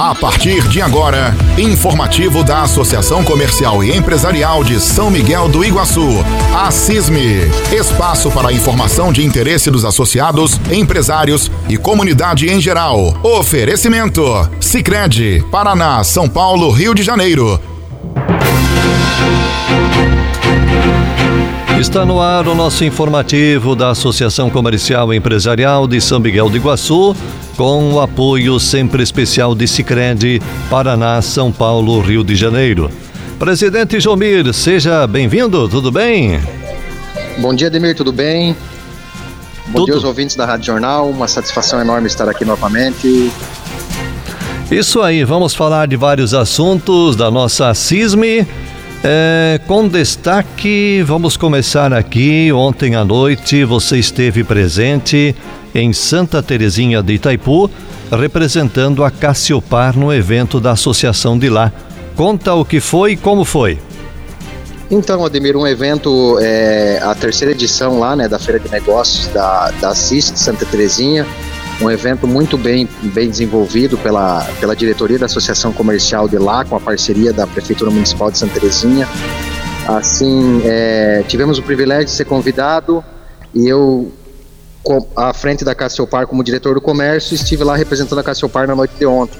A partir de agora, informativo da Associação Comercial e Empresarial de São Miguel do Iguaçu, a CISME. Espaço para informação de interesse dos associados, empresários e comunidade em geral. Oferecimento: Sicredi, Paraná, São Paulo, Rio de Janeiro. Está no ar o nosso informativo da Associação Comercial e Empresarial de São Miguel do Iguaçu, com o apoio sempre especial de Sicredi, Paraná, São Paulo, Rio de Janeiro. Presidente Jomir, seja bem-vindo, tudo bem? Bom dia, Demir, tudo bem? Bom tudo. dia aos ouvintes da Rádio Jornal, uma satisfação enorme estar aqui novamente. Isso aí, vamos falar de vários assuntos da nossa CISME é, com destaque, vamos começar aqui. Ontem à noite você esteve presente em Santa Terezinha de Itaipu, representando a Cassiopar no evento da associação de lá. Conta o que foi e como foi. Então, Ademir, um evento, é, a terceira edição lá, né, da Feira de Negócios da, da CIS de Santa Terezinha, um evento muito bem, bem desenvolvido pela, pela diretoria da Associação Comercial de lá, com a parceria da Prefeitura Municipal de Santa Terezinha. Assim, é, tivemos o privilégio de ser convidado e eu, à frente da Cassiopar como diretor do comércio, estive lá representando a Cassiopar na noite de ontem.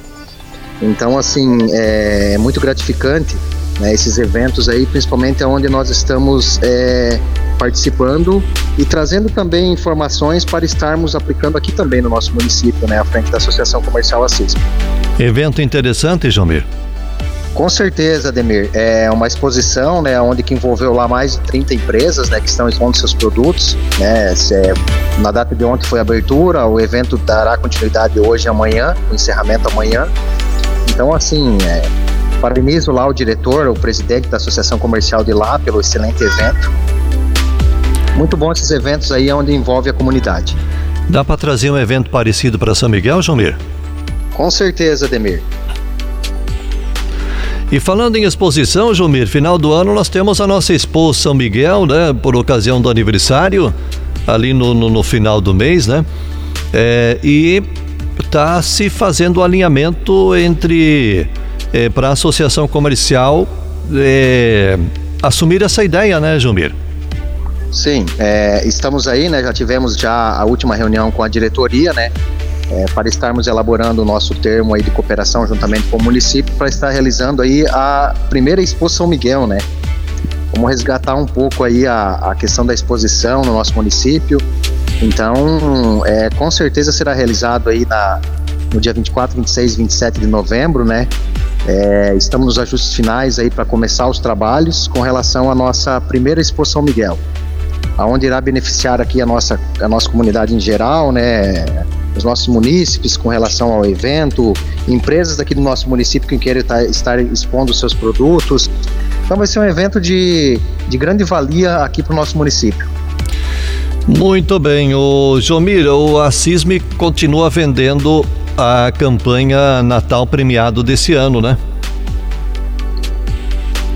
Então, assim, é muito gratificante né, esses eventos aí, principalmente onde nós estamos é, participando e trazendo também informações para estarmos aplicando aqui também no nosso município, né, à frente da Associação Comercial Assis. Evento interessante, Jomir. Com certeza, Demir. É uma exposição, né, onde que envolveu lá mais de 30 empresas, né, que estão expondo seus produtos, né. É, na data de ontem foi a abertura, o evento dará continuidade hoje e amanhã, o encerramento amanhã. Então, assim, é, parabenizo lá o diretor, o presidente da Associação Comercial de lá pelo excelente evento. Muito bom esses eventos aí onde envolve a comunidade. Dá para trazer um evento parecido para São Miguel, Jomir? Com certeza, Demir. E falando em exposição, Jomir, final do ano nós temos a nossa Expo São Miguel, né? Por ocasião do aniversário, ali no, no, no final do mês, né? É, e está se fazendo o alinhamento entre é, para a associação comercial é, assumir essa ideia, né, Jomir? Sim, é, estamos aí, né? Já tivemos já a última reunião com a diretoria, né? É, para estarmos elaborando o nosso termo aí de cooperação juntamente com o município para estar realizando aí a primeira Expo São Miguel, né? Vamos resgatar um pouco aí a, a questão da exposição no nosso município. Então, é, com certeza será realizado aí na, no dia 24, 26 e 27 de novembro, né? É, estamos nos ajustes finais aí para começar os trabalhos com relação à nossa primeira Expo São Miguel aonde irá beneficiar aqui a nossa, a nossa comunidade em geral, né? Os nossos munícipes com relação ao evento, empresas daqui do nosso município que querem estar, estar expondo seus produtos. Então vai ser um evento de, de grande valia aqui para o nosso município. Muito bem, o Jomir, o Assisme continua vendendo a campanha Natal premiado desse ano, né?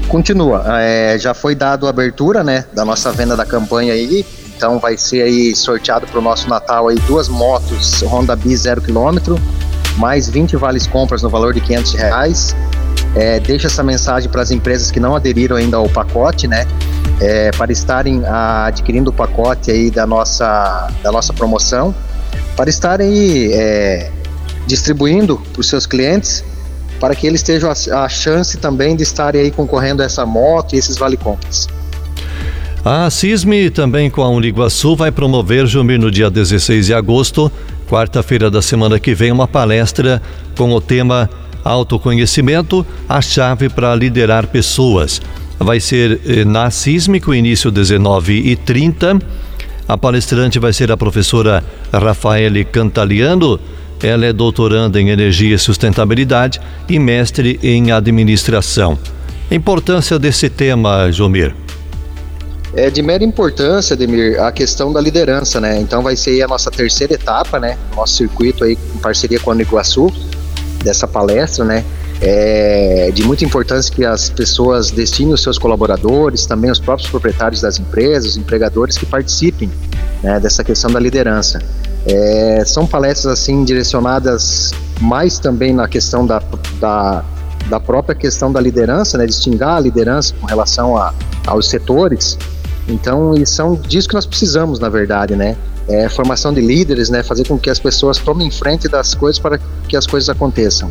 Continua. É, já foi dado a abertura, né, da nossa venda da campanha aí. Então vai ser aí sorteado para o nosso Natal aí duas motos Honda Bis 0 km, mais 20 vales compras no valor de 500 reais. É, deixa essa mensagem para as empresas que não aderiram ainda ao pacote, né? É, para estarem a, adquirindo o pacote aí da nossa, da nossa promoção, para estarem é, distribuindo para os seus clientes para que eles tenham a, a chance também de estarem aí concorrendo a essa moto e esses vale-compras. A CISME, também com a Uniguaçu, vai promover, Jumir, no dia 16 de agosto, quarta-feira da semana que vem, uma palestra com o tema Autoconhecimento, a chave para liderar pessoas. Vai ser eh, na CISME, com início 19h30. A palestrante vai ser a professora Rafaele Cantaliano, ela é doutoranda em Energia e Sustentabilidade e mestre em Administração. A importância desse tema, Jomir? É de mera importância, Demir, a questão da liderança, né? Então vai ser a nossa terceira etapa, né? Nosso circuito aí em parceria com a Iguaçu, dessa palestra, né? É de muita importância que as pessoas destinem os seus colaboradores, também os próprios proprietários das empresas, os empregadores que participem né, dessa questão da liderança. É, são palestras assim direcionadas mais também na questão da, da, da própria questão da liderança, né, de extingar a liderança com relação a, aos setores. Então, e são disso que nós precisamos, na verdade, né? É, formação de líderes, né? Fazer com que as pessoas tomem frente das coisas para que as coisas aconteçam.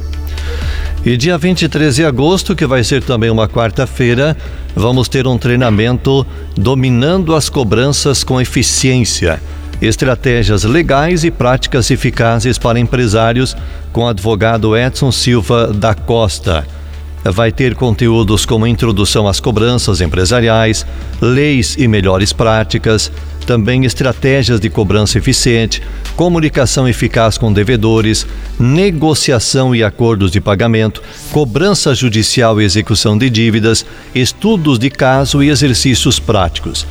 E dia 23 de agosto, que vai ser também uma quarta-feira, vamos ter um treinamento dominando as cobranças com eficiência. Estratégias legais e práticas eficazes para empresários, com o advogado Edson Silva da Costa. Vai ter conteúdos como introdução às cobranças empresariais, leis e melhores práticas, também estratégias de cobrança eficiente, comunicação eficaz com devedores, negociação e acordos de pagamento, cobrança judicial e execução de dívidas, estudos de caso e exercícios práticos.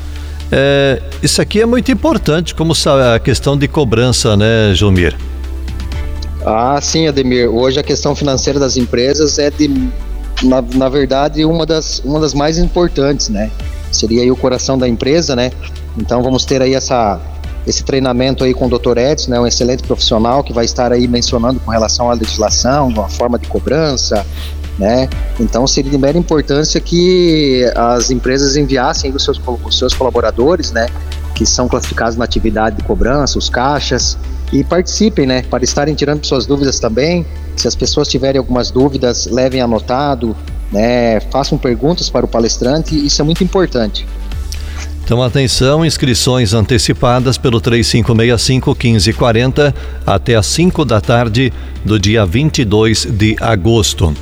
É, isso aqui é muito importante, como a questão de cobrança, né, Jomir? Ah, sim, Ademir. Hoje a questão financeira das empresas é de na, na verdade, uma das, uma das mais importantes, né? Seria aí o coração da empresa, né? Então vamos ter aí essa, esse treinamento aí com o Dr. Edson, né, um excelente profissional que vai estar aí mencionando com relação à legislação, a forma de cobrança, né? Então seria de mera importância que as empresas enviassem os seus, os seus colaboradores, né, que são classificados na atividade de cobrança, os caixas, e participem, né, para estarem tirando suas dúvidas também. Se as pessoas tiverem algumas dúvidas, levem anotado, né, façam perguntas para o palestrante, isso é muito importante. Então, atenção, inscrições antecipadas pelo 3565-1540 até às 5 da tarde do dia 22 de agosto.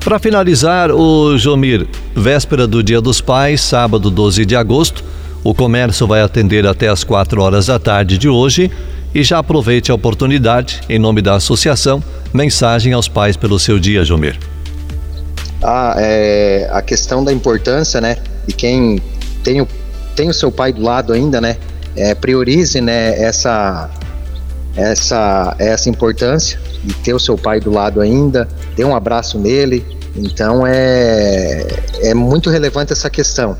Para finalizar, o Jomir, véspera do Dia dos Pais, sábado 12 de agosto, o comércio vai atender até às 4 horas da tarde de hoje e já aproveite a oportunidade, em nome da associação, mensagem aos pais pelo seu dia, Jomir. Ah, é, a questão da importância, né, de quem tem o, tem o seu pai do lado ainda, né, é, priorize, né, essa, essa, essa importância de ter o seu pai do lado ainda, dê um abraço nele, então é, é muito relevante essa questão.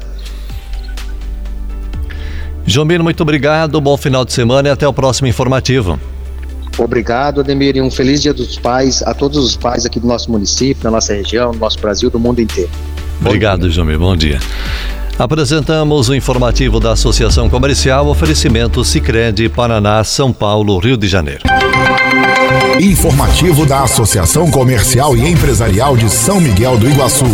Jomir, muito obrigado, bom final de semana e até o próximo informativo. Obrigado, Ademir, e um feliz Dia dos Pais a todos os pais aqui do nosso município, da nossa região, do nosso Brasil, do mundo inteiro. Bom obrigado. Jomir, bom dia. Apresentamos o informativo da Associação Comercial Oferecimento Sicredi Paraná, São Paulo, Rio de Janeiro. Informativo da Associação Comercial e Empresarial de São Miguel do Iguaçu.